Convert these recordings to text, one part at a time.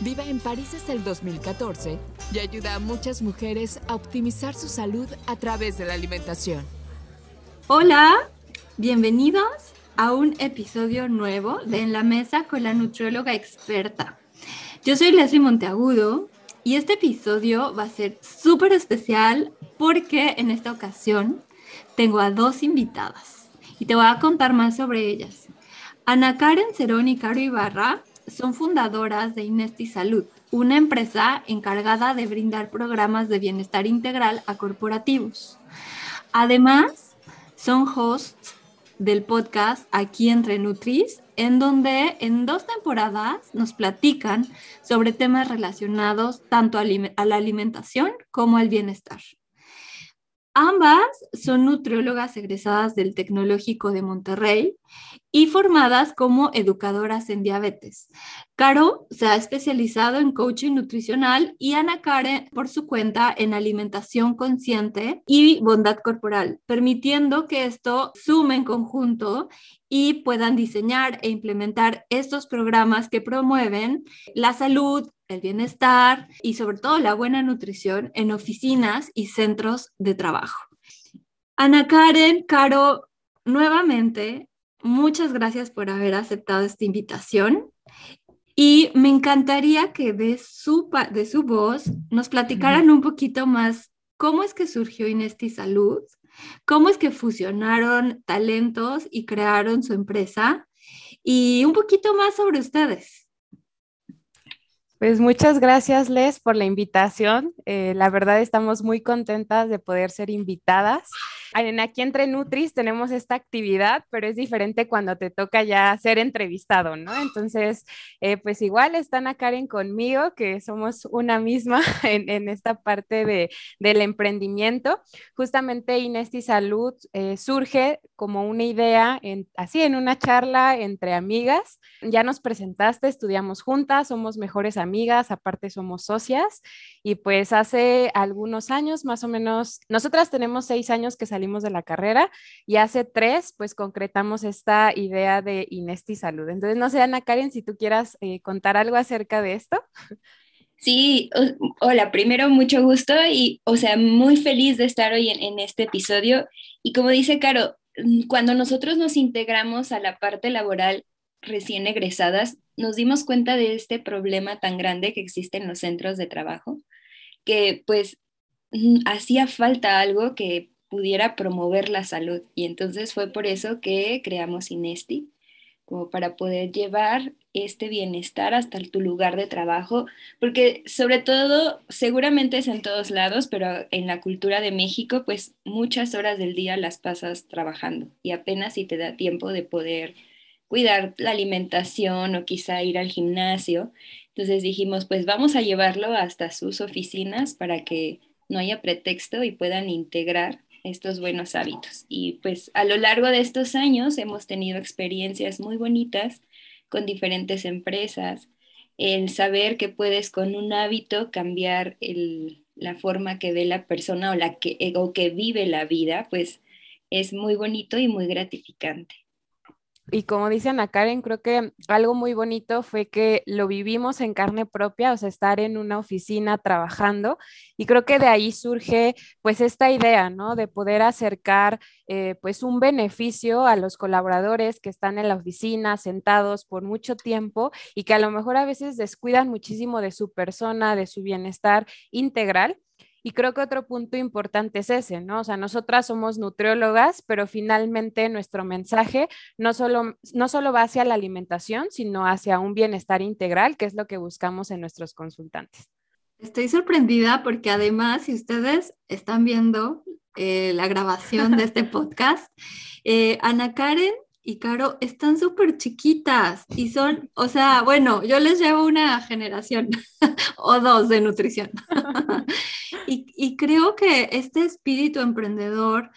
Vive en París desde el 2014 y ayuda a muchas mujeres a optimizar su salud a través de la alimentación. Hola, bienvenidos a un episodio nuevo de En la Mesa con la nutrióloga experta. Yo soy Leslie Monteagudo y este episodio va a ser súper especial porque en esta ocasión tengo a dos invitadas y te voy a contar más sobre ellas. Ana Karen Cerón y Caro Ibarra son fundadoras de Inesti Salud, una empresa encargada de brindar programas de bienestar integral a corporativos. Además, son hosts del podcast Aquí entre Nutris, en donde en dos temporadas nos platican sobre temas relacionados tanto a la alimentación como al bienestar. Ambas son nutriólogas egresadas del Tecnológico de Monterrey y formadas como educadoras en diabetes. Caro se ha especializado en coaching nutricional y Ana Karen por su cuenta en alimentación consciente y bondad corporal, permitiendo que esto sume en conjunto y puedan diseñar e implementar estos programas que promueven la salud, el bienestar y sobre todo la buena nutrición en oficinas y centros de trabajo. Ana Karen, Caro, nuevamente, muchas gracias por haber aceptado esta invitación. Y me encantaría que de su, de su voz nos platicaran un poquito más cómo es que surgió Inesti Salud, cómo es que fusionaron talentos y crearon su empresa y un poquito más sobre ustedes. Pues muchas gracias, Les, por la invitación. Eh, la verdad estamos muy contentas de poder ser invitadas. En aquí entre Nutris tenemos esta actividad, pero es diferente cuando te toca ya ser entrevistado, ¿no? Entonces, eh, pues igual están a Karen conmigo, que somos una misma en, esta parte de, del emprendimiento. Justamente Inesti Salud eh, surge como una idea, en, así en una charla entre amigas. Ya nos presentaste, estudiamos juntas, somos mejores amigas, aparte somos socias y pues hace algunos años, más o menos, nosotras tenemos seis años que salimos de la carrera y hace tres pues concretamos esta idea de Inesti Salud. Entonces, no sé, Ana Karen, si tú quieras eh, contar algo acerca de esto. Sí, hola, primero mucho gusto y, o sea, muy feliz de estar hoy en, en este episodio. Y como dice Caro, mm, cuando nosotros nos integramos a la parte laboral recién egresadas, nos dimos cuenta de este problema tan grande que existe en los centros de trabajo, que pues mm, hacía falta algo que pudiera promover la salud. Y entonces fue por eso que creamos Inesti, como para poder llevar este bienestar hasta tu lugar de trabajo, porque sobre todo, seguramente es en todos lados, pero en la cultura de México, pues muchas horas del día las pasas trabajando y apenas si te da tiempo de poder cuidar la alimentación o quizá ir al gimnasio. Entonces dijimos, pues vamos a llevarlo hasta sus oficinas para que no haya pretexto y puedan integrar estos buenos hábitos. Y pues a lo largo de estos años hemos tenido experiencias muy bonitas con diferentes empresas. El saber que puedes con un hábito cambiar la forma que ve la persona o, la que, o que vive la vida, pues es muy bonito y muy gratificante y como dice Ana Karen, creo que algo muy bonito fue que lo vivimos en carne propia, o sea, estar en una oficina trabajando y creo que de ahí surge pues esta idea, ¿no? De poder acercar eh, pues un beneficio a los colaboradores que están en la oficina sentados por mucho tiempo y que a lo mejor a veces descuidan muchísimo de su persona, de su bienestar integral y creo que otro punto importante es ese, ¿no? O sea, nosotras somos nutriólogas, pero finalmente nuestro mensaje no solo, no solo va hacia la alimentación, sino hacia un bienestar integral, que es lo que buscamos en nuestros consultantes. Estoy sorprendida porque además, si ustedes están viendo eh, la grabación de este podcast, eh, Ana Karen y Caro están súper chiquitas y son, o sea, bueno, yo les llevo una generación o dos de nutrición. y, y creo que este espíritu emprendedor,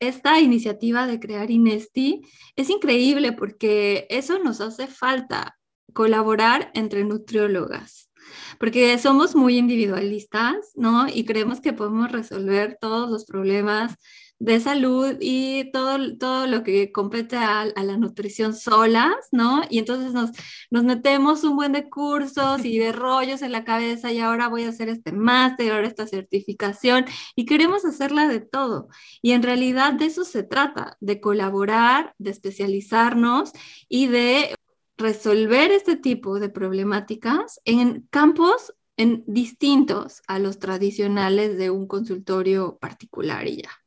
esta iniciativa de crear Inesti es increíble porque eso nos hace falta, colaborar entre nutriólogas porque somos muy individualistas, ¿no? Y creemos que podemos resolver todos los problemas de salud y todo, todo lo que compete a, la nutrición solas, ¿no? Y entonces nos, nos metemos un buen de cursos y de rollos en la cabeza y ahora voy a hacer este máster, ahora esta certificación y queremos hacerla de todo. Y en realidad de eso se trata, de colaborar, de especializarnos y de resolver este tipo de problemáticas en campos en distintos a los tradicionales de un consultorio particular y ya.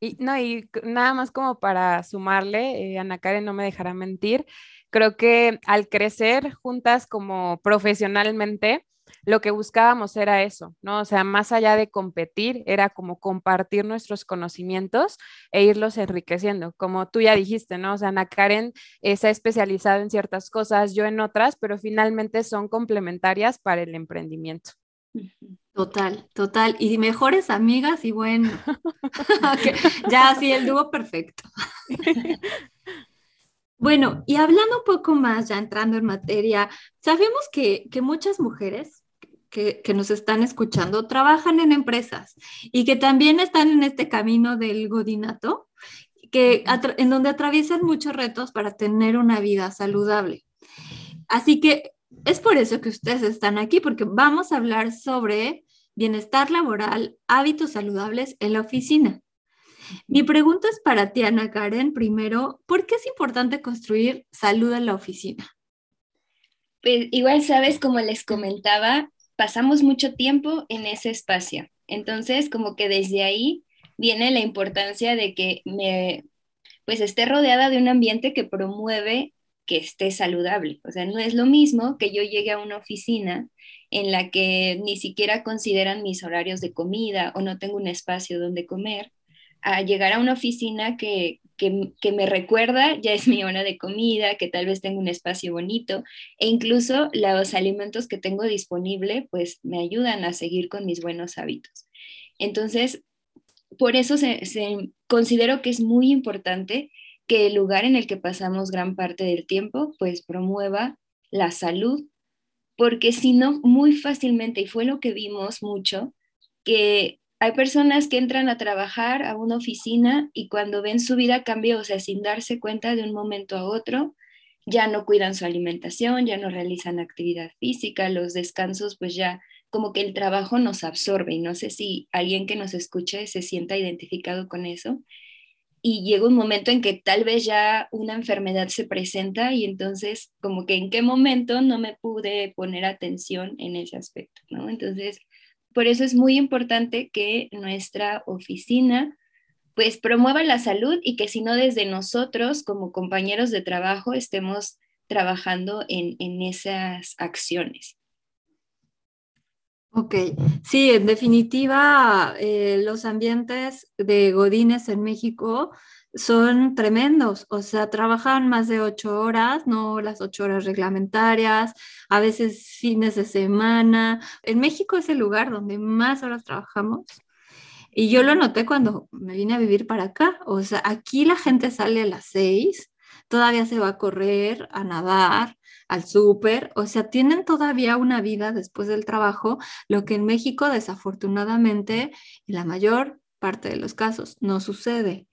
Y, no, y nada más como para sumarle, eh, Ana Karen no me dejará mentir, creo que al crecer juntas como profesionalmente, lo que buscábamos era eso, ¿no? O sea, más allá de competir, era como compartir nuestros conocimientos e irlos enriqueciendo, como tú ya dijiste, ¿no? O sea, Ana Karen se ha especializado en ciertas cosas, yo en otras, pero finalmente son complementarias para el emprendimiento. Total, total. Y mejores amigas y bueno, ya así el dúo perfecto. bueno, y hablando un poco más, ya entrando en materia, sabemos que, muchas mujeres que, que, nos están escuchando trabajan en empresas y que también están en este camino del godinato, que en donde atraviesan muchos retos para tener una vida saludable. Así que es por eso que ustedes están aquí, porque vamos a hablar sobre bienestar laboral, hábitos saludables en la oficina. Mi pregunta es para ti, Ana Karen. Primero, ¿por qué es importante construir salud en la oficina? Pues igual sabes, como les comentaba, pasamos mucho tiempo en ese espacio. Entonces, como que desde ahí viene la importancia de que me, pues esté rodeada de un ambiente que promueve que esté saludable. O sea, no es lo mismo que yo llegue a una oficina en la que ni siquiera consideran mis horarios de comida o no tengo un espacio donde comer, a llegar a una oficina que, que, me recuerda, ya es mi hora de comida, que tal vez tengo un espacio bonito e incluso los alimentos que tengo disponible pues me ayudan a seguir con mis buenos hábitos. Entonces, por eso se considero que es muy importante que el lugar en el que pasamos gran parte del tiempo pues promueva la salud, porque si no, muy fácilmente, y fue lo que vimos mucho, que hay personas que entran a trabajar a una oficina y cuando ven su vida cambiar, o sea, sin darse cuenta de un momento a otro, ya no cuidan su alimentación, ya no realizan actividad física, los descansos, pues ya como que el trabajo nos absorbe y no sé si alguien que nos escuche se sienta identificado con eso y llega un momento en que tal vez ya una enfermedad se presenta y entonces como que en qué momento no me pude poner atención en ese aspecto, ¿no? Entonces, por eso es muy importante que nuestra oficina pues promueva la salud y que si no desde nosotros como compañeros de trabajo estemos trabajando en, en esas acciones. Ok, sí, en definitiva, eh, los ambientes de Godines en México son tremendos, o sea, trabajan más de ocho horas, no las ocho horas reglamentarias, a veces fines de semana. En México es el lugar donde más horas trabajamos. Y yo lo noté cuando me vine a vivir para acá, o sea, aquí la gente sale a las seis, todavía se va a correr, a nadar, al súper, o sea, tienen todavía una vida después del trabajo, lo que en México desafortunadamente, en la mayor parte de los casos, no sucede.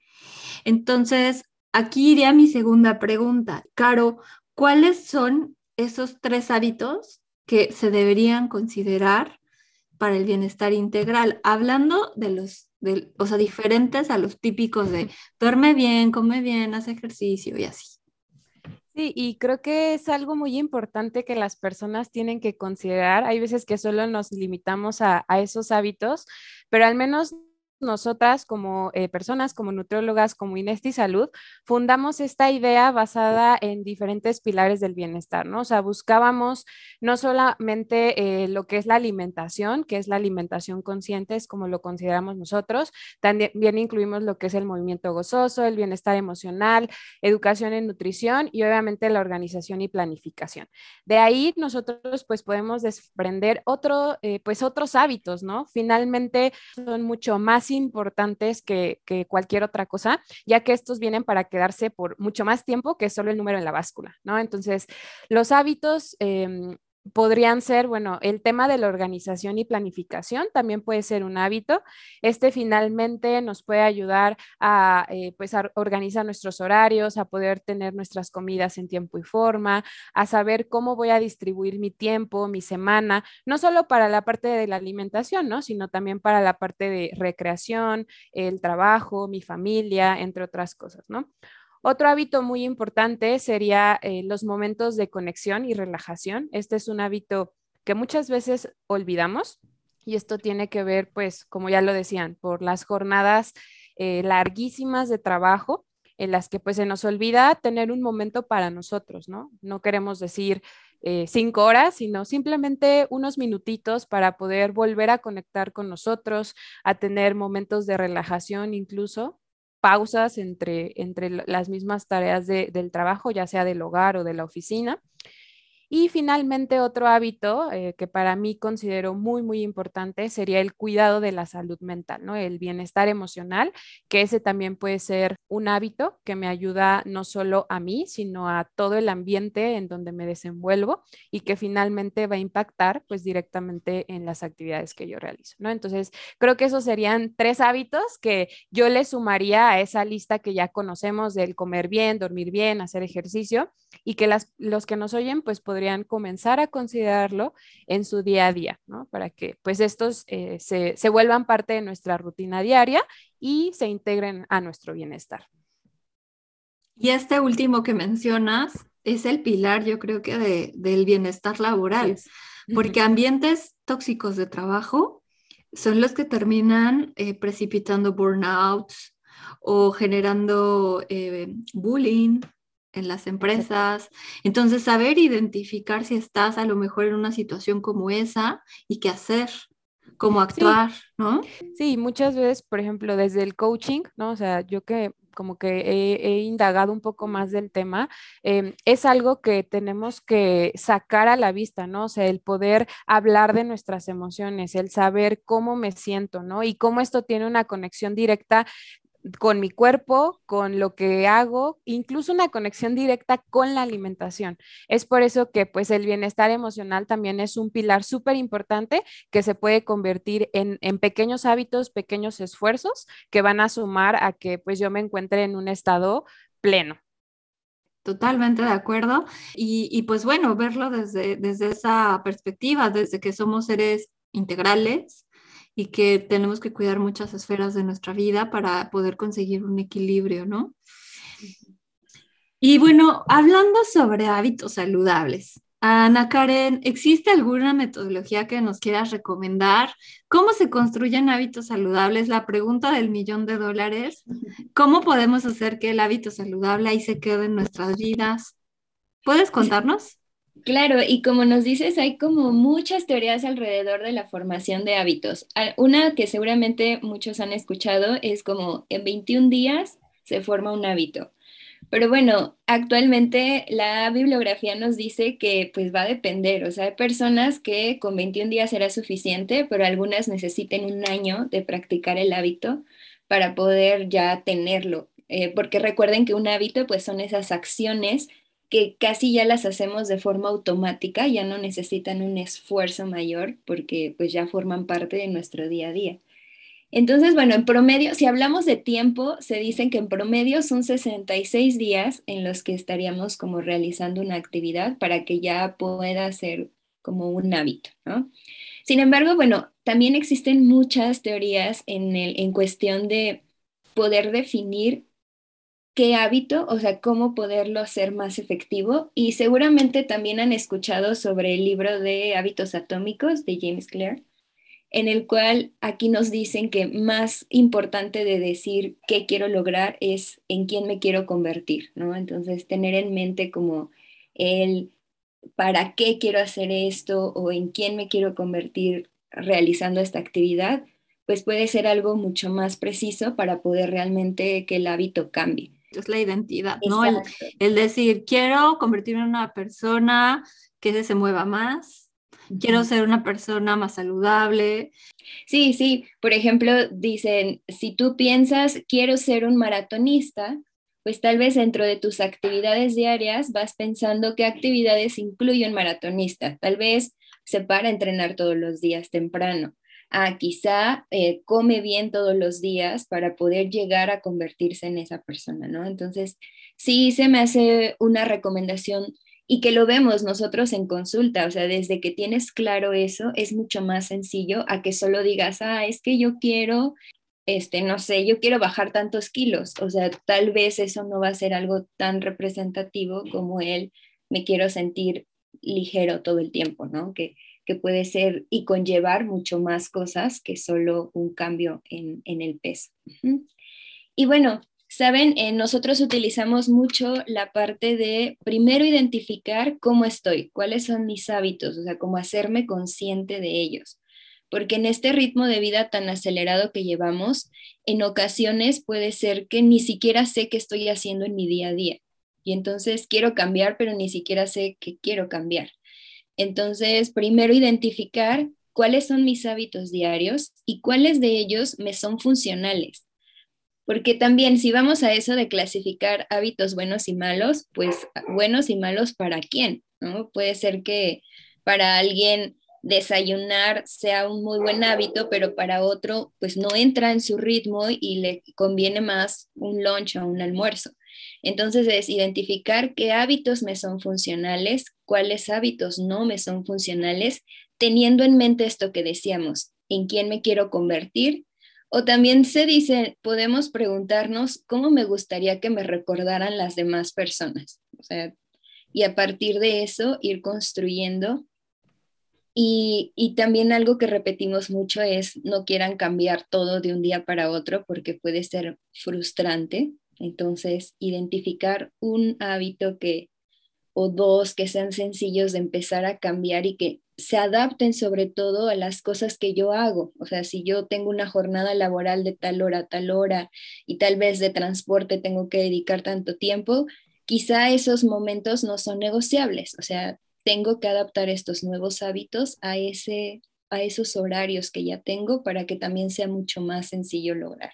Entonces, aquí iría mi segunda pregunta. Caro, ¿cuáles son esos tres hábitos que se deberían considerar para el bienestar integral? Hablando de los, o sea, diferentes a los típicos de duerme bien, come bien, hace ejercicio y así. Sí, y creo que es algo muy importante que las personas tienen que considerar. Hay veces que solo nos limitamos a, esos hábitos, pero al menos nosotras como eh, personas, como nutriólogas, como Inesti Salud, fundamos esta idea basada en diferentes pilares del bienestar, ¿no? O sea, buscábamos no solamente eh, lo que es la alimentación, que es la alimentación consciente, es como lo consideramos nosotros, también incluimos lo que es el movimiento gozoso, el bienestar emocional, educación en nutrición y obviamente la organización y planificación. De ahí nosotros pues podemos desprender otro, eh, pues otros hábitos, ¿no? Finalmente son mucho más importantes que, cualquier otra cosa, ya que estos vienen para quedarse por mucho más tiempo que solo el número en la báscula, ¿no? Entonces, los hábitos em, podrían ser, bueno, el tema de la organización y planificación también puede ser un hábito. Este finalmente nos puede ayudar a, eh, pues, organizar nuestros horarios, a poder tener nuestras comidas en tiempo y forma, a saber cómo voy a distribuir mi tiempo, mi semana, no solo para la parte de la alimentación, ¿no? Sino también para la parte de recreación, el trabajo, mi familia, entre otras cosas, ¿no? Otro hábito muy importante sería eh, los momentos de conexión y relajación. Este es un hábito que muchas veces olvidamos y esto tiene que ver, pues, como ya lo decían, por las jornadas eh, larguísimas de trabajo en las que pues se nos olvida tener un momento para nosotros, ¿no? No queremos decir eh, cinco horas, sino simplemente unos minutitos para poder volver a conectar con nosotros, a tener momentos de relajación incluso pausas entre, entre las mismas tareas del trabajo, ya sea del hogar o de la oficina. Y finalmente, otro hábito eh, que para mí considero muy, muy importante sería el cuidado de la salud mental, ¿no? El bienestar emocional, que ese también puede ser un hábito que me ayuda no solo a mí, sino a todo el ambiente en donde me desenvuelvo y que finalmente va a impactar pues directamente en las actividades que yo realizo, ¿no? Entonces, creo que esos serían tres hábitos que yo le sumaría a esa lista que ya conocemos del comer bien, dormir bien, hacer ejercicio y que las, los que nos oyen pues podrían comenzar a considerarlo en su día a día, ¿no? Para que pues estos eh, se, se vuelvan parte de nuestra rutina diaria y se integren a nuestro bienestar. Y este último que mencionas es el pilar, yo creo que de, del bienestar laboral, porque ambientes tóxicos de trabajo son los que terminan eh, precipitando burnouts o generando eh, bullying en las empresas. Entonces, saber identificar si estás a lo mejor en una situación como esa y qué hacer, cómo actuar, ¿no? Sí, muchas veces, por ejemplo, desde el coaching, ¿no? O sea, yo que como que he, indagado un poco más del tema, em, es algo que tenemos que sacar a la vista, ¿no? O sea, el poder hablar de nuestras emociones, el saber cómo me siento, ¿no? Y cómo esto tiene una conexión directa con mi cuerpo, con lo que hago, incluso una conexión directa con la alimentación. Es por eso que pues el bienestar emocional también es un pilar súper importante que se puede convertir en, pequeños hábitos, pequeños esfuerzos que van a sumar a que pues yo me encuentre en un estado pleno. Totalmente de acuerdo. Y, y, pues bueno, verlo desde, desde esa perspectiva, desde que somos seres integrales, y que tenemos que cuidar muchas esferas de nuestra vida para poder conseguir un equilibrio, ¿no? Y bueno, hablando sobre hábitos saludables, Ana Karen, ¿existe alguna metodología que nos quieras recomendar? ¿Cómo se construyen hábitos saludables? La pregunta del millón de dólares. ¿Cómo podemos hacer que el hábito saludable ahí se quede en nuestras vidas? ¿Puedes contarnos? Claro, y como nos dices, hay como muchas teorías alrededor de la formación de hábitos. Una que seguramente muchos han escuchado es como en 21 días se forma un hábito. Pero bueno, actualmente la bibliografía nos dice que pues va a depender, o sea, hay personas que con 21 días será suficiente, pero algunas necesiten un año de practicar el hábito para poder ya tenerlo, eh, porque recuerden que un hábito pues son esas acciones que casi ya las hacemos de forma automática, ya no necesitan un esfuerzo mayor porque pues ya forman parte de nuestro día a día. Entonces, bueno, en promedio, si hablamos de tiempo, se dicen que en promedio son 66 días en los que estaríamos como realizando una actividad para que ya pueda ser como un hábito, ¿no? Sin embargo, bueno, también existen muchas teorías en, el, en cuestión de poder definir qué hábito, o sea, cómo poderlo hacer más efectivo. Y seguramente también han escuchado sobre el libro de hábitos atómicos de James Clear. en el cual aquí nos dicen que más importante de decir qué quiero lograr es en quién me quiero convertir, ¿no? Entonces, tener en mente como el para qué quiero hacer esto o en quién me quiero convertir realizando esta actividad, pues puede ser algo mucho más preciso para poder realmente que el hábito cambie. Es la identidad, ¿no? El, el, decir, quiero convertirme en una persona que se mueva más, quiero ser una persona más saludable. Sí, sí, por ejemplo, dicen, si tú piensas, quiero ser un maratonista, pues tal vez dentro de tus actividades diarias vas pensando qué actividades incluye un maratonista. Tal vez se para a entrenar todos los días temprano. Ah, quizá eh, come bien todos los días para poder llegar a convertirse en esa persona, ¿no? Entonces, sí se me hace una recomendación y que lo vemos nosotros en consulta, o sea, desde que tienes claro eso, es mucho más sencillo a que solo digas, ah, es que yo quiero, este, no sé, yo quiero bajar tantos kilos, o sea, tal vez eso no va a ser algo tan representativo como el me quiero sentir ligero todo el tiempo, ¿no? Que, que puede ser y conllevar mucho más cosas que solo un cambio en, en el peso. Y bueno, Saben, eh, nosotros utilizamos mucho la parte de primero identificar cómo estoy, cuáles son mis hábitos, o sea, cómo hacerme consciente de ellos. Porque en este ritmo de vida tan acelerado que llevamos, en ocasiones puede ser que ni siquiera sé qué estoy haciendo en mi día a día. Y entonces quiero cambiar, pero ni siquiera sé qué quiero cambiar. Entonces, primero identificar cuáles son mis hábitos diarios y cuáles de ellos me son funcionales porque también si vamos a eso de clasificar hábitos buenos y malos, pues buenos y malos para quién, ¿no? Puede ser que para alguien desayunar sea un muy buen hábito, pero para otro pues no entra en su ritmo y le conviene más un lunch o un almuerzo. Entonces es identificar qué hábitos me son funcionales, cuáles hábitos no me son funcionales, teniendo en mente esto que decíamos, en quién me quiero convertir o también se dice, podemos preguntarnos cómo me gustaría que me recordaran las demás personas. Y a partir de eso ir construyendo. Y, y, también algo que repetimos mucho es no quieran cambiar todo de un día para otro porque puede ser frustrante. Entonces, identificar un hábito que o dos que sean sencillos de empezar a cambiar y que se adapten sobre todo a las cosas que yo hago. O sea, si yo tengo una jornada laboral de tal hora a tal hora y tal vez de transporte tengo que dedicar tanto tiempo, quizá esos momentos no son negociables. O sea, tengo que adaptar estos nuevos hábitos a, ese, a esos horarios que ya tengo para que también sea mucho más sencillo lograr.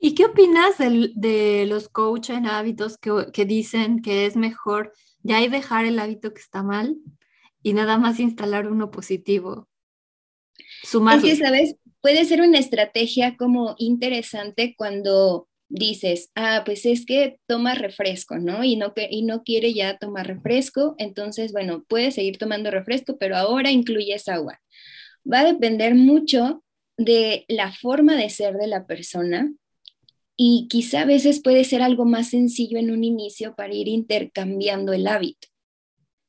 ¿Y qué opinas de, de los coach en hábitos que, que dicen que es mejor ya hay dejar el hábito que está mal y nada más instalar uno positivo. Sumar. Es que, ¿sabes? Puede ser una estrategia como interesante cuando dices, ah, pues es que toma refresco, ¿no? Y no, y no quiere ya tomar refresco, entonces, bueno, puede seguir tomando refresco, pero ahora incluyes agua. Va a depender mucho de la forma de ser de la persona y quizá a veces puede ser algo más sencillo en un inicio para ir intercambiando el hábito.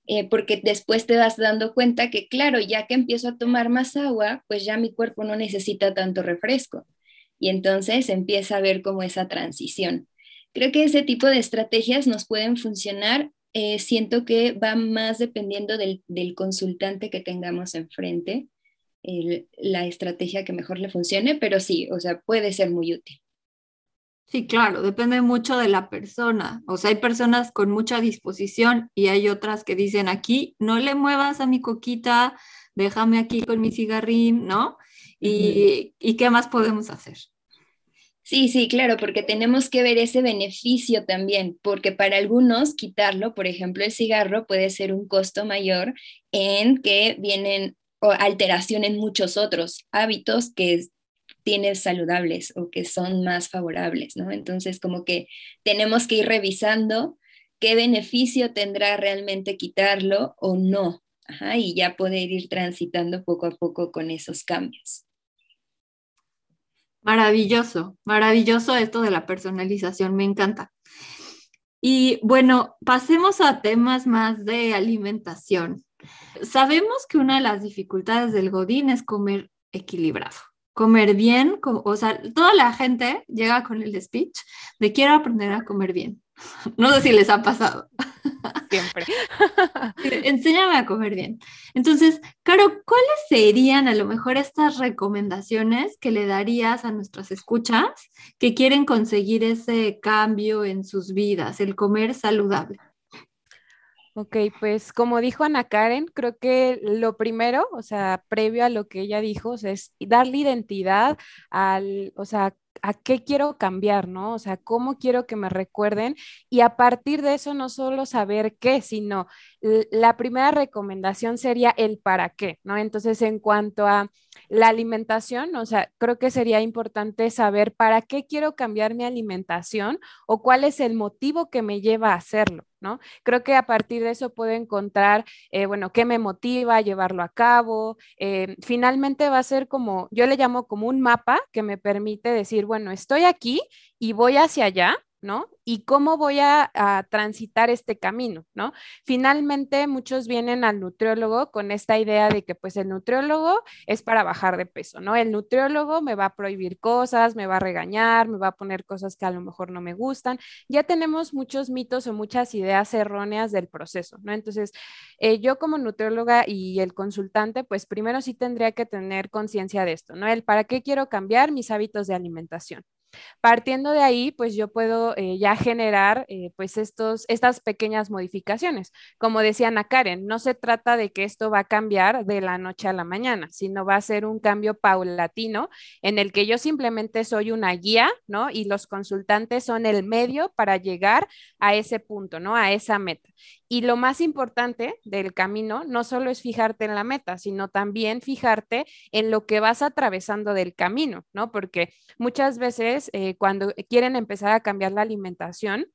Eh, porque después te das dando cuenta que, claro, ya que empiezo a tomar más agua, pues ya mi cuerpo no necesita tanto refresco. Y entonces empieza a ver como esa transición. Creo que ese tipo de estrategias nos pueden funcionar. Eh, siento que va más dependiendo del, consultante que tengamos enfrente, la estrategia que mejor le funcione, pero sí, o sea, puede ser muy útil. Sí, claro, depende mucho de la persona. O sea, hay personas con mucha disposición y hay otras que dicen aquí, no le muevas a mi coquita, déjame aquí con mi cigarrín, ¿no? Y, ¿Y qué más podemos hacer? Sí, sí, claro, porque tenemos que ver ese beneficio también, porque para algunos quitarlo, por ejemplo, el cigarro puede ser un costo mayor en que vienen alteración en muchos otros hábitos que saludables o que son más favorables, ¿no? Entonces, como que tenemos que ir revisando qué beneficio tendrá realmente quitarlo o no, y ya poder ir transitando poco a poco con esos cambios. Maravilloso, maravilloso esto de la personalización, me encanta. Y bueno, pasemos a temas más de alimentación. Sabemos que una de las dificultades del Godín es comer equilibrado, comer bien, o sea, toda la gente llega con el speech de quiero aprender a comer bien. No sé si les ha pasado. Siempre. Enséñame a comer bien. Entonces, Caro, ¿cuáles serían a lo mejor estas recomendaciones que le darías a nuestras escuchas que quieren conseguir ese cambio en sus vidas, el comer saludable? Ok, pues como dijo Ana Karen, creo que lo primero, o sea, previo a lo que ella dijo, es darle identidad al, o sea, a qué quiero cambiar, ¿no? O sea, cómo quiero que me recuerden y a partir de eso no solo saber qué, sino la primera recomendación sería el para qué, ¿no? Entonces, en cuanto a la alimentación, o sea, creo que sería importante saber para qué quiero cambiar mi alimentación o cuál es el motivo que me lleva a hacerlo. ¿no? Creo que a partir de eso puedo encontrar, eh, bueno, qué me motiva a llevarlo a cabo. Eh, finalmente va a ser como, yo le llamo como un mapa que me permite decir, bueno, estoy aquí y voy hacia allá, ¿no? y cómo voy a, transitar este camino, ¿no? Finalmente, muchos vienen al nutriólogo con esta idea de que pues el nutriólogo es para bajar de peso, ¿no? El nutriólogo me va a prohibir cosas, me va a regañar, me va a poner cosas que a lo mejor no me gustan. Ya tenemos muchos mitos o muchas ideas erróneas del proceso, ¿no? Entonces, eh, yo como nutrióloga y el consultante, pues primero sí tendría que tener conciencia de esto, ¿no? El para qué quiero cambiar mis hábitos de alimentación. Partiendo de ahí, pues yo puedo eh, ya generar eh, pues estos, estas pequeñas modificaciones. Como decía Ana Karen, no se trata de que esto va a cambiar de la noche a la mañana, sino va a ser un cambio paulatino en el que yo simplemente soy una guía, ¿no? Y los consultantes son el medio para llegar a ese punto, ¿no? A esa meta. Y lo más importante del camino no solo es fijarte en la meta, sino también fijarte en lo que vas atravesando del camino, ¿no? Porque muchas veces eh, cuando quieren empezar a cambiar la alimentación,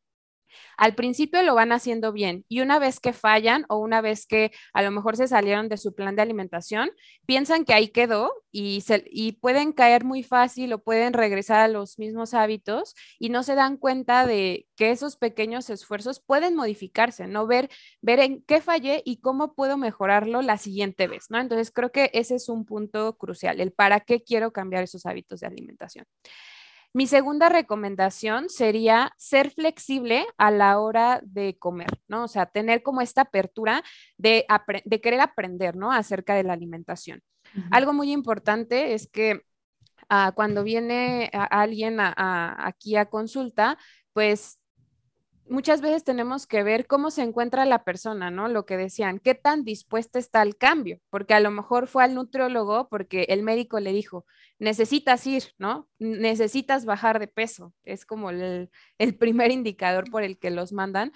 al principio lo van haciendo bien y una vez que fallan o una vez que a lo mejor se salieron de su plan de alimentación, piensan que ahí quedó y, se, y pueden caer muy fácil o pueden regresar a los mismos hábitos y no se dan cuenta de que esos pequeños esfuerzos pueden modificarse, ¿no? Ver, ver en qué fallé y cómo puedo mejorarlo la siguiente vez, ¿no? Entonces creo que ese es un punto crucial, el para qué quiero cambiar esos hábitos de alimentación. Mi segunda recomendación sería ser flexible a la hora de comer, ¿no? O sea, tener como esta apertura de, querer aprender, ¿no? Acerca de la alimentación. Algo muy importante es que ah, cuando viene alguien aquí a consulta, pues muchas veces tenemos que ver cómo se encuentra la persona, ¿no? Lo que decían, qué tan dispuesta está al cambio, porque a lo mejor fue al nutriólogo porque el médico le dijo, necesitas ir, ¿no? Necesitas bajar de peso. Es como el, el primer indicador por el que los mandan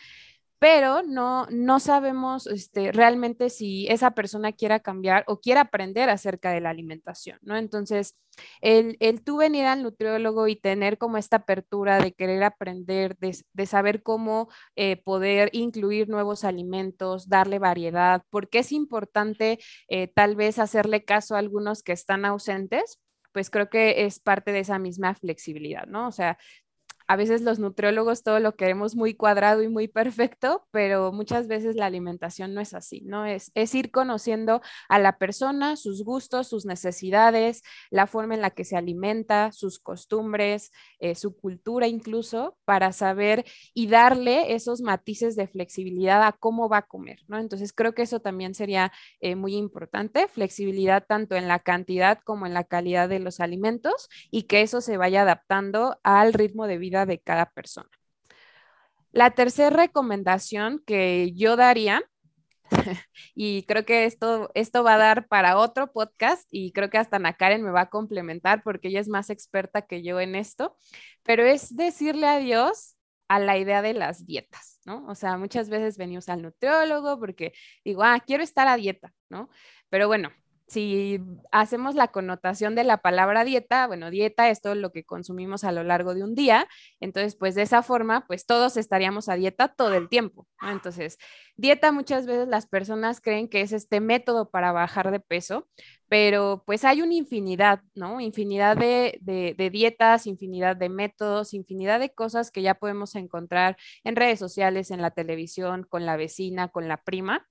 pero no, no sabemos este, realmente si esa persona quiera cambiar o quiera aprender acerca de la alimentación, ¿no? Entonces, el, el tú venir al nutriólogo y tener como esta apertura de querer aprender, de, saber cómo eh, poder incluir nuevos alimentos, darle variedad, porque es importante eh, tal vez hacerle caso a algunos que están ausentes, pues creo que es parte de esa misma flexibilidad, ¿no? O sea, a veces los nutriólogos todo lo queremos muy cuadrado y muy perfecto, pero muchas veces la alimentación no es así, ¿no? Es, es ir conociendo a la persona, sus gustos, sus necesidades, la forma en la que se alimenta, sus costumbres, eh, su cultura incluso, para saber y darle esos matices de flexibilidad a cómo va a comer, ¿no? Entonces creo que eso también sería eh, muy importante, flexibilidad tanto en la cantidad como en la calidad de los alimentos y que eso se vaya adaptando al ritmo de vida de cada persona. La tercera recomendación que yo daría, y creo que esto, esto va a dar para otro podcast y creo que hasta Ana Karen me va a complementar porque ella es más experta que yo en esto, pero es decirle adiós a la idea de las dietas, ¿no? O sea, muchas veces venimos al nutriólogo porque digo, ah, quiero estar a dieta, ¿no? Pero bueno, si hacemos la connotación de la palabra dieta, bueno, dieta es todo lo que consumimos a lo largo de un día, entonces pues de esa forma pues todos estaríamos a dieta todo el tiempo, Entonces, dieta muchas veces las personas creen que es este método para bajar de peso, pero pues hay una infinidad, ¿no? Infinidad de, de dietas, infinidad de métodos, infinidad de cosas que ya podemos encontrar en redes sociales, en la televisión, con la vecina, con la prima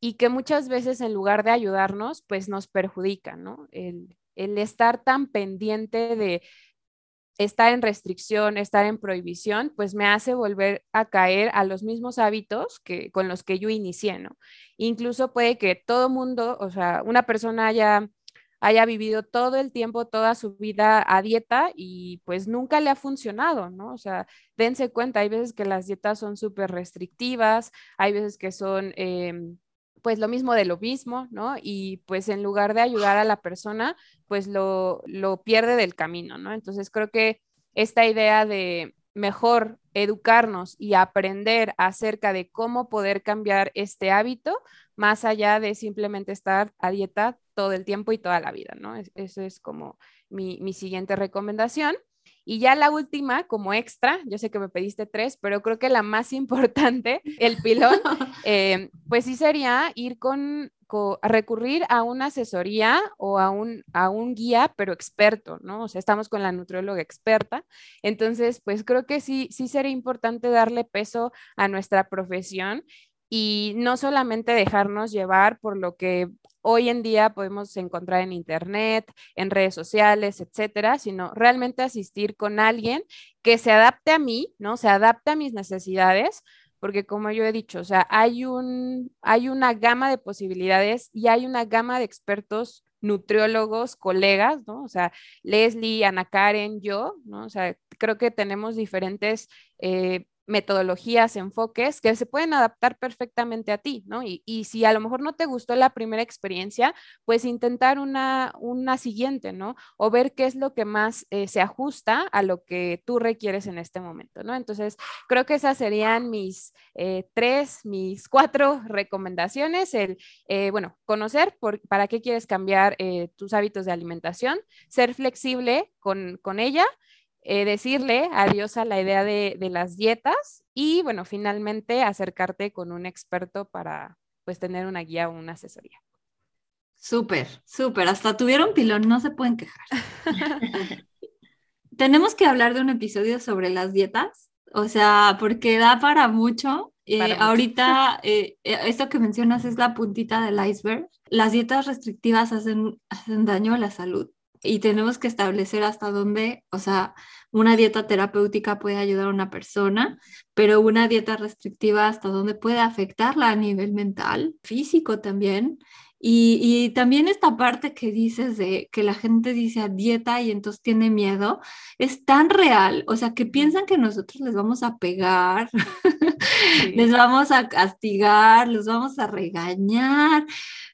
y que muchas veces en lugar de ayudarnos, pues nos perjudica, ¿no? El, el estar tan pendiente de estar en restricción, estar en prohibición, pues me hace volver a caer a los mismos hábitos que con los que yo inicié, ¿no? Incluso puede que todo mundo, o sea, una persona haya haya vivido todo el tiempo, toda su vida a dieta y pues nunca le ha funcionado, ¿no? O sea, dense cuenta, hay veces que las dietas son súper restrictivas, hay veces que son... Em, pues lo mismo de lo mismo, ¿no? Y pues en lugar de ayudar a la persona, pues lo, lo pierde del camino, ¿no? Entonces creo que esta idea de mejor educarnos y aprender acerca de cómo poder cambiar este hábito, más allá de simplemente estar a dieta todo el tiempo y toda la vida, ¿no? Eso es como mi, mi siguiente recomendación. Y ya la última, como extra, yo sé que me pediste tres, pero creo que la más importante, el pilón, eh, pues sí sería ir con, recurrir a una asesoría o a un, a un guía, pero experto, ¿no? O sea, estamos con la nutrióloga experta. Entonces, pues creo que sí, sí sería importante darle peso a nuestra profesión y no solamente dejarnos llevar por lo que hoy en día podemos encontrar en internet, en redes sociales, etcétera, sino realmente asistir con alguien que se adapte a mí, ¿no? Se adapte a mis necesidades, porque como yo he dicho, o sea, hay un hay una gama de posibilidades y hay una gama de expertos nutriólogos, colegas, ¿no? O sea, Leslie, Ana Karen, yo, ¿no? O sea, creo que tenemos diferentes eh, metodologías, enfoques que se pueden adaptar perfectamente a ti, ¿no? Y, si a lo mejor no te gustó la primera experiencia, pues intentar una, una siguiente, ¿no? O ver qué es lo que más eh, se ajusta a lo que tú requieres en este momento, ¿no? Entonces, creo que esas serían mis eh, tres, mis cuatro recomendaciones. El, eh, bueno, conocer por, para qué quieres cambiar tus hábitos de alimentación, ser flexible con, con ella eh, decirle adiós a la idea de, las dietas y, bueno, finalmente acercarte con un experto para, pues, tener una guía o una asesoría. Súper, súper. Hasta tuvieron pilón, no se pueden quejar. Tenemos que hablar de un episodio sobre las dietas, o sea, porque da para mucho. Eh, ahorita, eh, esto que mencionas es la puntita del iceberg. Las dietas restrictivas hacen, hacen daño a la salud y tenemos que establecer hasta dónde, o sea, una dieta terapéutica puede ayudar a una persona, pero una dieta restrictiva hasta dónde puede afectarla a nivel mental, físico también. Y, también esta parte que dices de que la gente dice a dieta y entonces tiene miedo, es tan real, o sea, que piensan que nosotros les vamos a pegar, les vamos a castigar, los vamos a regañar.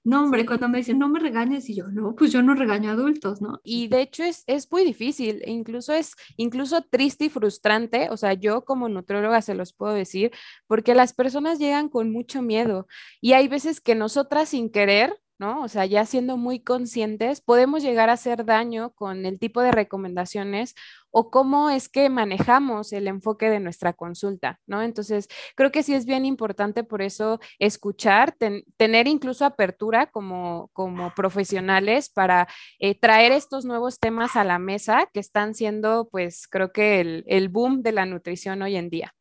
No, hombre, cuando me dicen no me regañes y yo no, pues yo no regaño a adultos, ¿no? Y de hecho es, es muy difícil, incluso es incluso triste y frustrante, o sea, yo como nutrióloga se los puedo decir, porque las personas llegan con mucho miedo y hay veces que nosotras sin querer ¿no? O sea, ya siendo muy conscientes, podemos llegar a hacer daño con el tipo de recomendaciones o cómo es que manejamos el enfoque de nuestra consulta, ¿no? Entonces, creo que sí es bien importante por eso escuchar, tener incluso apertura como, como profesionales para eh, traer estos nuevos temas a la mesa que están siendo, pues, creo que el, el boom de la nutrición hoy en día.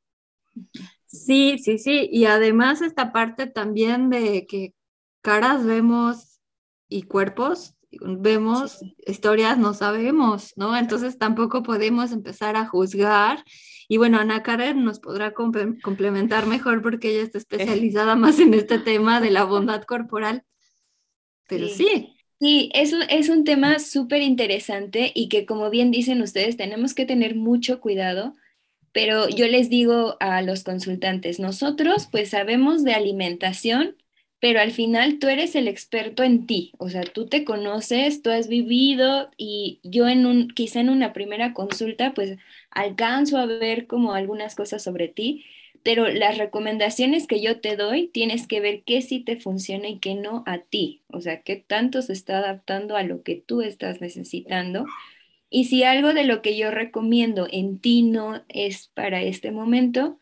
Sí, sí, sí. Y además esta parte también de que caras vemos y cuerpos vemos, historias no sabemos, ¿no? Entonces tampoco podemos empezar a juzgar. Y bueno, Ana Karen nos podrá complementar mejor porque ella está especializada más en este tema de la bondad corporal. Pero sí. Sí, es un, es un tema súper interesante y que como bien dicen ustedes, tenemos que tener mucho cuidado. Pero yo les digo a los consultantes, nosotros pues sabemos de alimentación, pero al final tú eres el experto en ti, o sea, tú te conoces, tú has vivido y yo en un, quizá en una primera consulta, pues alcanzo a ver como algunas cosas sobre ti, pero las recomendaciones que yo te doy, tienes que ver qué sí te funciona y qué no a ti, o sea, qué tanto se está adaptando a lo que tú estás necesitando. Y si algo de lo que yo recomiendo en ti no es para este momento,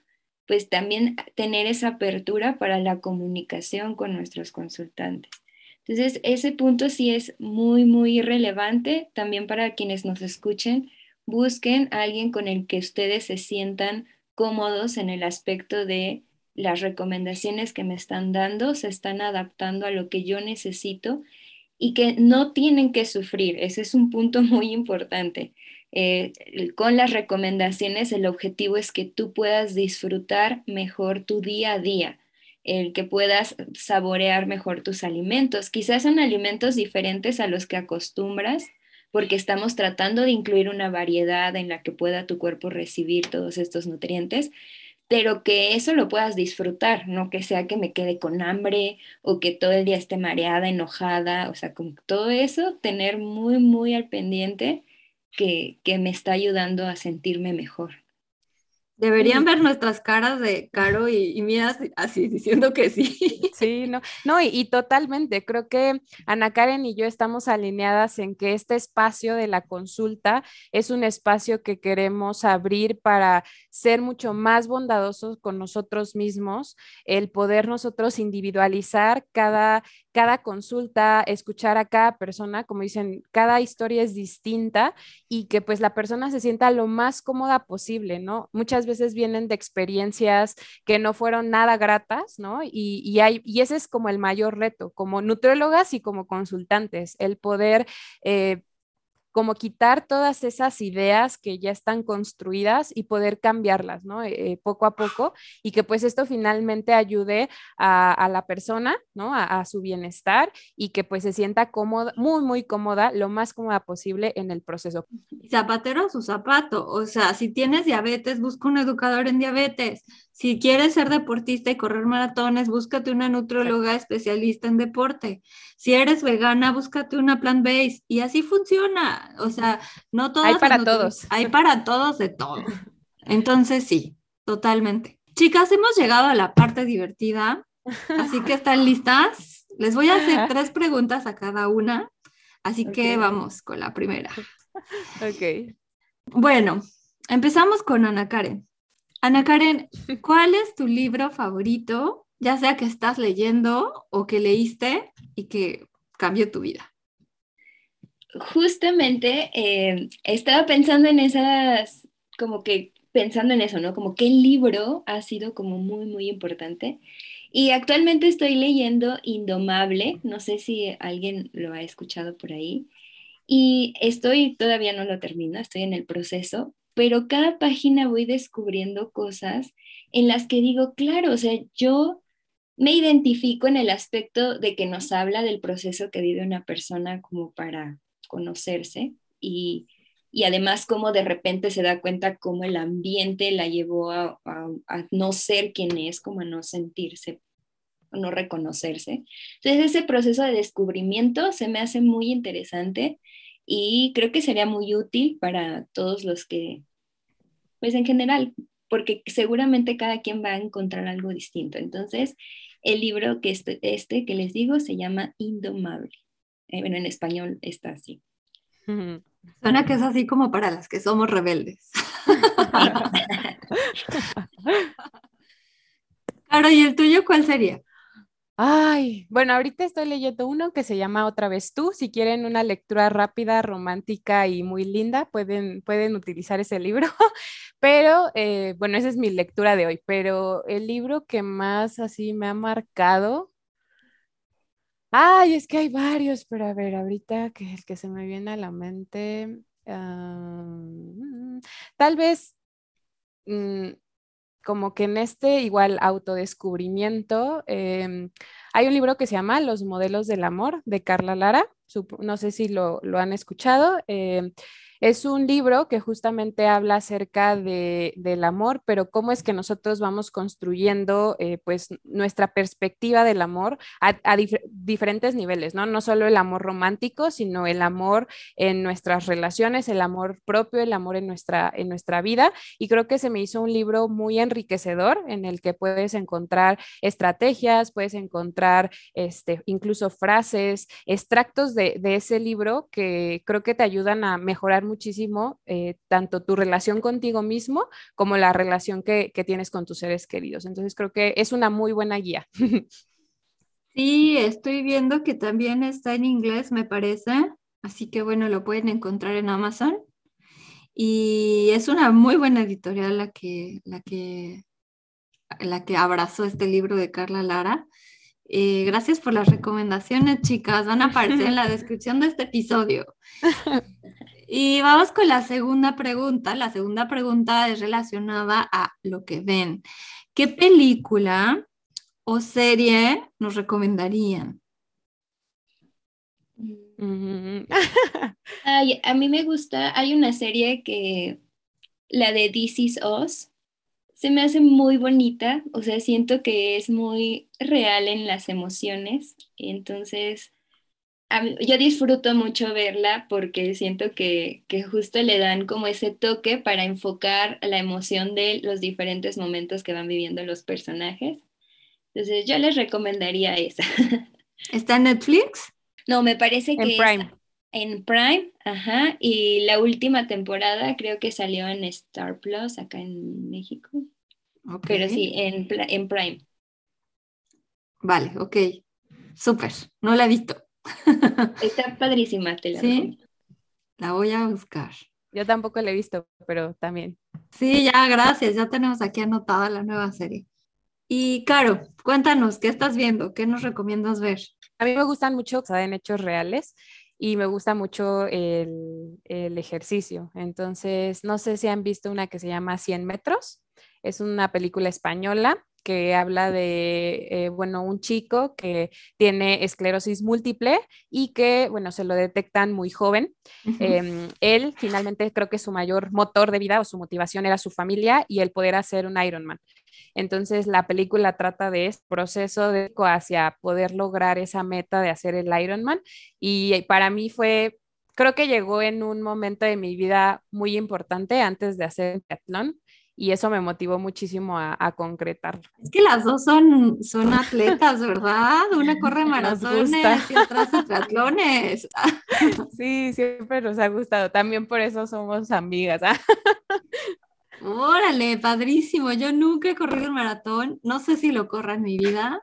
pues también tener esa apertura para la comunicación con nuestros consultantes. Entonces, ese punto sí es muy, muy relevante también para quienes nos escuchen. Busquen a alguien con el que ustedes se sientan cómodos en el aspecto de las recomendaciones que me están dando se están adaptando a lo que yo necesito y que no tienen que sufrir. Ese es un punto muy importante. Eh, con las recomendaciones el objetivo es que tú puedas disfrutar mejor tu día a día, el que puedas saborear mejor tus alimentos. Quizás son alimentos diferentes a los que acostumbras porque estamos tratando de incluir una variedad en la que pueda tu cuerpo recibir todos estos nutrientes, pero que eso lo puedas disfrutar, no que sea que me quede con hambre o que todo el día esté mareada, enojada, o sea, como todo eso, tener muy, muy al pendiente que, que me está ayudando a sentirme mejor. Deberían ver nuestras caras de Caro y, y mía así, diciendo que sí. Sí, no, no, y, totalmente. Creo que Ana Karen y yo estamos alineadas en que este espacio de la consulta es un espacio que queremos abrir para ser mucho más bondadosos con nosotros mismos, el poder nosotros individualizar cada, cada consulta, escuchar a cada persona, como dicen, cada historia es distinta y que pues la persona se sienta lo más cómoda posible, ¿no? Muchas veces vienen de experiencias que no fueron nada gratas, ¿no? Y, y, hay, y ese es como el mayor reto, como nutriólogas y como consultantes, el poder eh, como quitar todas esas ideas que ya están construidas y poder cambiarlas, ¿no? Eh, poco a poco y que pues esto finalmente ayude a, la persona, ¿no? A, su bienestar y que pues se sienta cómoda, muy, muy cómoda, lo más cómoda posible en el proceso. Zapatero su zapato, o sea, si tienes diabetes, busca un educador en diabetes. Si quieres ser deportista y correr maratones, búscate una nutrióloga especialista en deporte. Si eres vegana, búscate una plant-based. Y así funciona. O sea, no todos. Hay para todos. Hay para todos de todo. Entonces, sí, totalmente. Chicas, hemos llegado a la parte divertida. Así que están listas. Les voy a hacer tres preguntas a cada una. Así que vamos con la primera. Ok. Bueno, empezamos con Ana Karen. Ana Karen, ¿cuál es tu libro favorito, ya sea que estás leyendo o que leíste y que cambió tu vida? Justamente eh, estaba pensando en esas, como que pensando en eso, ¿no? Como qué libro ha sido como muy, muy importante. Y actualmente estoy leyendo Indomable, no sé si alguien lo ha escuchado por ahí. Y estoy, todavía no lo termino, estoy en el proceso, pero cada página voy descubriendo cosas en las que digo, claro, o sea, yo me identifico en el aspecto de que nos habla del proceso que vive una persona como para conocerse y, además como de repente se da cuenta cómo el ambiente la llevó a, a no ser quien es, como a no sentirse no reconocerse. Entonces ese proceso de descubrimiento se me hace muy interesante y creo que sería muy útil para todos los que, pues en general, porque seguramente cada quien va a encontrar algo distinto. Entonces, el libro que este, este que les digo se llama Indomable. Eh, bueno, en español está así. Suena que es así como para las que somos rebeldes. claro, ¿y el tuyo cuál sería? Ay, bueno, ahorita estoy leyendo uno que se llama Otra vez tú. Si quieren una lectura rápida, romántica y muy linda, pueden, pueden utilizar ese libro. Pero, eh, bueno, esa es mi lectura de hoy. Pero el libro que más así me ha marcado. Ay, es que hay varios, pero a ver, ahorita que el que se me viene a la mente. tal vez. Mm, como que en este igual autodescubrimiento, em, hay un libro que se llama Los modelos del amor de Carla Lara, no sé si lo, lo han escuchado. Em, es un libro que justamente habla acerca de, del amor, pero cómo es que nosotros vamos construyendo eh, pues nuestra perspectiva del amor a, diferentes niveles, ¿no? No solo el amor romántico, sino el amor en nuestras relaciones, el amor propio, el amor en nuestra, en nuestra vida. Y creo que se me hizo un libro muy enriquecedor en el que puedes encontrar estrategias, puedes encontrar este, incluso frases, extractos de, de ese libro que creo que te ayudan a mejorar muchísimo eh, tanto tu relación contigo mismo como la relación que, tienes con tus seres queridos. Entonces creo que es una muy buena guía. Sí, estoy viendo que también está en inglés, me parece. Así que bueno, lo pueden encontrar en Amazon. Y es una muy buena editorial la que, la que la que abrazó este libro de Carla Lara. Eh, gracias por las recomendaciones, chicas. Van a aparecer en la descripción de este episodio. Y vamos con la segunda pregunta. La segunda pregunta es relacionada a lo que ven. ¿Qué película o serie nos recomendarían? a mí me gusta, hay una serie que, la de This Is Us, se me hace muy bonita, o sea, siento que es muy real en las emociones, entonces yo disfruto mucho verla porque siento que, que, justo le dan como ese toque para enfocar la emoción de los diferentes momentos que van viviendo los personajes. Entonces yo les recomendaría esa. ¿Está en Netflix? No, me parece que en Prime. en Prime, ajá, y la última temporada creo que salió en Star Plus acá en México. Pero sí, en, en Prime. Vale, ok. Súper, no la he visto. Está padrísima, te la ¿Sí? La voy a buscar. Yo tampoco la he visto, pero también. Sí, ya, gracias. Ya tenemos aquí anotada la nueva serie. Y Caro, cuéntanos, ¿qué estás viendo? ¿Qué nos recomiendas ver? A mí me gustan mucho, en hechos reales y me gusta mucho el, el, ejercicio. Entonces, no sé si han visto una que se llama 100 metros. Es una película española que habla de, eh, bueno, un chico que tiene esclerosis múltiple y que, bueno, se lo detectan muy joven. Em, él finalmente creo que su mayor motor de vida o su motivación era su familia y el poder hacer un Ironman. Entonces la película trata de ese proceso de hacia poder lograr esa meta de hacer el Ironman y para mí fue creo que llegó en un momento de mi vida muy importante antes de hacer el triatlón y eso me motivó muchísimo a, a, concretarlo. Es que las dos son, son atletas, ¿verdad? Una corre maratones y otra hace triatlones. sí, siempre nos ha gustado. También por eso somos amigas. Órale, padrísimo. Yo nunca he corrido un maratón. No sé si lo corra en mi vida,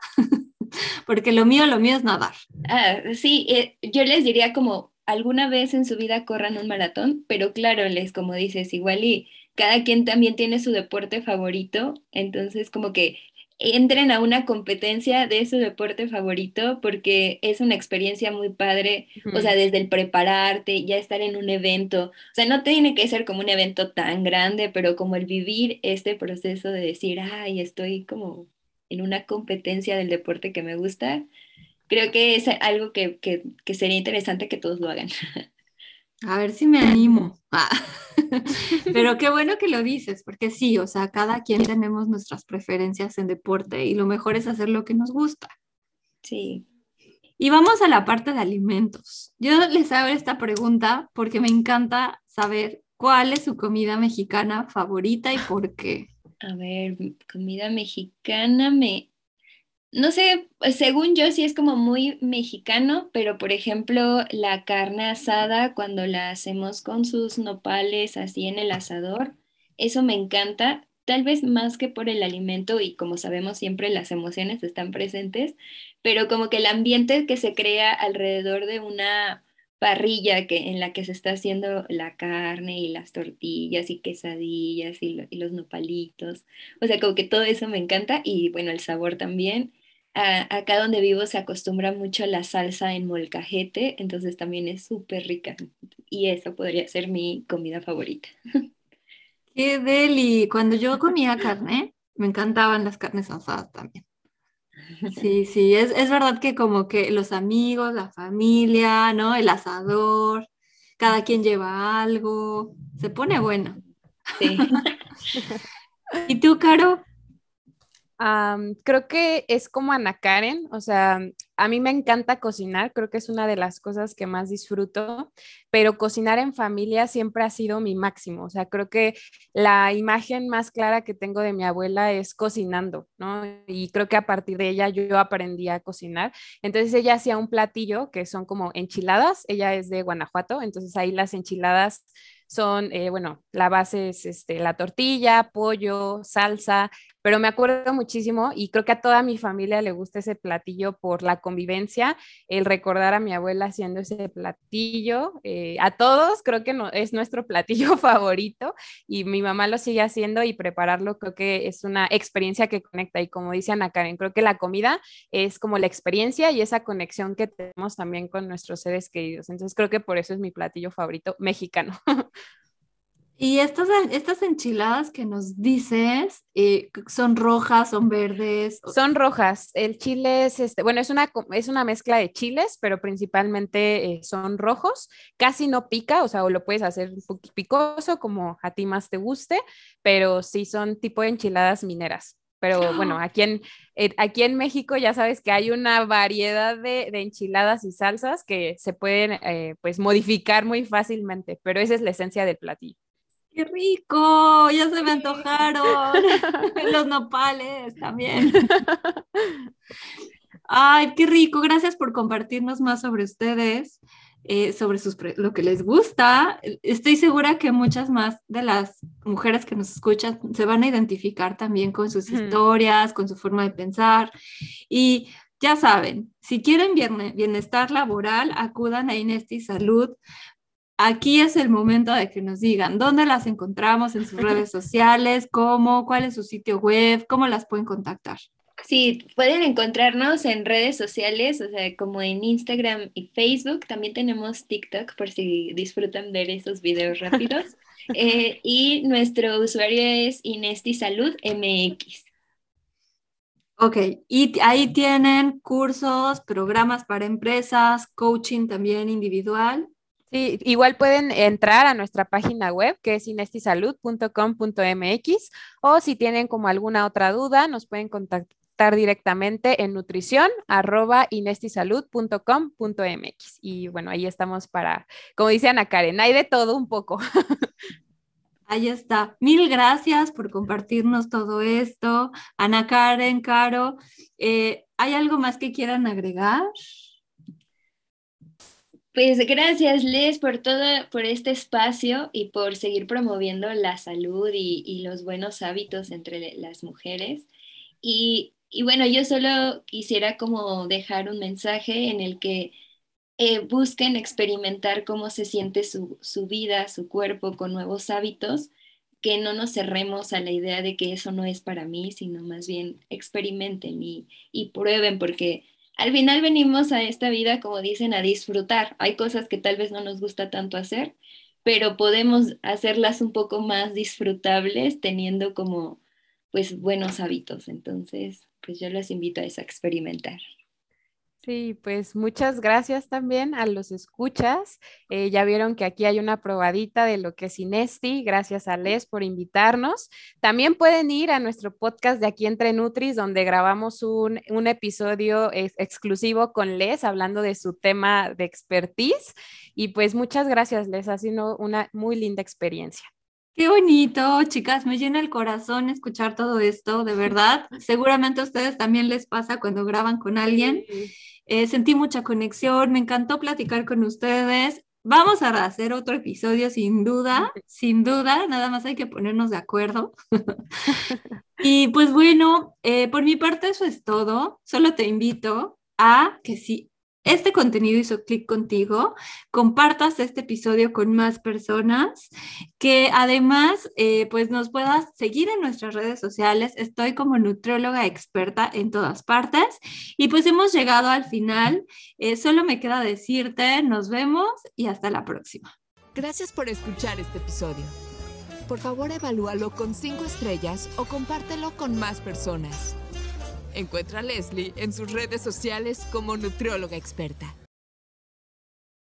porque lo mío, lo mío es nadar. Ah, sí, eh, yo les diría como alguna vez en su vida corran un maratón, pero claro, les como dices, igual y cada quien también tiene su deporte favorito, entonces como que entren a una competencia de su deporte favorito porque es una experiencia muy padre, o sea, desde el prepararte, ya estar en un evento, o sea, no tiene que ser como un evento tan grande, pero como el vivir este proceso de decir, ay, estoy como en una competencia del deporte que me gusta, creo que es algo que, que sería interesante que todos lo hagan. A ver si me animo. Ah. Pero qué bueno que lo dices, porque sí, o sea, cada quien tenemos nuestras preferencias en deporte y lo mejor es hacer lo que nos gusta. Sí. Y vamos a la parte de alimentos. Yo les hago esta pregunta porque me encanta saber cuál es su comida mexicana favorita y por qué. A ver, comida mexicana me no sé, pues, según yo sí es como muy mexicano, pero por ejemplo la carne asada cuando la hacemos con sus nopales así en el asador, eso me encanta, tal vez más que por el alimento y como sabemos siempre las emociones están presentes, pero como que el ambiente que se crea alrededor de una parrilla que, en la que se está haciendo la carne y las tortillas y quesadillas y, y los nopalitos, o sea, como que todo eso me encanta y bueno, el sabor también acá donde vivo se acostumbra mucho la salsa en molcajete, entonces también es súper rica. Y eso podría ser mi comida favorita. Qué deli. Cuando yo comía carne, me encantaban las carnes asadas también. Sí, sí, es, es verdad que como que los amigos, la familia, ¿no? El asador, cada quien lleva algo, se pone bueno. Sí. ¿Y tú, Caro? Creo que es como Ana Karen, o sea, a mí me encanta cocinar, creo que es una de las cosas que más disfruto, pero cocinar en familia siempre ha sido mi máximo, o sea, creo que la imagen más clara que tengo de mi abuela es cocinando, ¿no? Y creo que a partir de ella yo aprendí a cocinar, entonces ella hacía un platillo que son como enchiladas, ella es de Guanajuato, entonces ahí las enchiladas son, eh, bueno, la base es este, la tortilla, pollo, salsa, pero me acuerdo muchísimo y creo que a toda mi familia le gusta ese platillo por la convivencia, el recordar a mi abuela haciendo ese platillo. Eh, a todos creo que no, es nuestro platillo favorito y mi mamá lo sigue haciendo y prepararlo creo que es una experiencia que conecta y como dice Ana Karen, creo que la comida es como la experiencia y esa conexión que tenemos también con nuestros seres queridos. Entonces creo que por eso es mi platillo favorito mexicano. Y estas, estas enchiladas que nos dices, eh, ¿son rojas, son verdes? Son rojas. El chile es, este, bueno, es una, es una mezcla de chiles, pero principalmente eh, son rojos. Casi no pica, o sea, o lo puedes hacer un poquito picoso como a ti más te guste, pero sí son tipo de enchiladas mineras. Pero bueno, aquí en, eh, aquí en México ya sabes que hay una variedad de, enchiladas y salsas que se pueden pues modificar muy fácilmente, pero esa es la esencia del platillo. ¡Qué rico! Ya se me antojaron. Los nopales también. Ay, qué rico. Gracias por compartirnos más sobre ustedes, eh, sobre sus lo que les gusta. Estoy segura que muchas más de las mujeres que nos escuchan se van a identificar también con sus historias, con su forma de pensar. Y ya saben, si quieren bienestar laboral, acudan a Inesti Salud Aquí es el momento de que nos digan dónde las encontramos en sus redes sociales, cómo, cuál es su sitio web, cómo las pueden contactar. Sí, pueden encontrarnos en redes sociales, o sea, como en Instagram y Facebook. También tenemos TikTok por si disfrutan ver esos videos rápidos. Eh, y nuestro usuario es Inesti Salud MX. Ok, y ahí tienen cursos, programas para empresas, coaching también individual. Sí, igual pueden entrar a nuestra página web que es inestisalud.com.mx o si tienen como alguna otra duda nos pueden contactar directamente en nutrición y bueno, ahí estamos para, como dice Ana Karen, hay de todo un poco. Ahí está. Mil gracias por compartirnos todo esto. Ana Karen, Caro, eh, ¿hay algo más que quieran agregar? Pues gracias, Les, por todo, por este espacio y por seguir promoviendo la salud y, los buenos hábitos entre las mujeres. Y, bueno, yo solo quisiera como dejar un mensaje en el que eh, busquen experimentar cómo se siente su, vida, su cuerpo con nuevos hábitos, que no nos cerremos a la idea de que eso no es para mí, sino más bien experimenten y, y prueben, porque al final venimos a esta vida, como dicen, a disfrutar. Hay cosas que tal vez no nos gusta tanto hacer, pero podemos hacerlas un poco más disfrutables teniendo como pues buenos hábitos. Entonces, pues yo los invito a a experimentar. Sí, pues muchas gracias también a los escuchas. Eh, ya vieron que aquí hay una probadita de lo que es Inesti. Gracias a Les por invitarnos. También pueden ir a nuestro podcast de aquí entre Nutris, donde grabamos un, episodio exclusivo con Les, hablando de su tema de expertise. Y pues muchas gracias, Les. Ha sido una muy linda experiencia. Qué bonito, chicas, me llena el corazón escuchar todo esto, de verdad. Seguramente a ustedes también les pasa cuando graban con alguien. Eh, sentí mucha conexión, me encantó platicar con ustedes. Vamos a hacer otro episodio sin duda, sin duda, nada más hay que ponernos de acuerdo. y pues bueno, eh, por mi parte eso es todo. Solo te invito a que si este contenido hizo clic contigo, compartas este episodio con más personas, que además eh, pues nos puedas seguir en nuestras redes sociales. Estoy como nutrióloga experta en todas partes y pues hemos llegado al final. Eh, solo me queda decirte, nos vemos y hasta la próxima. Gracias por escuchar este episodio. Por favor, evalúalo con cinco estrellas o compártelo con más personas. Encuentra a Leslie en sus redes sociales como nutrióloga experta.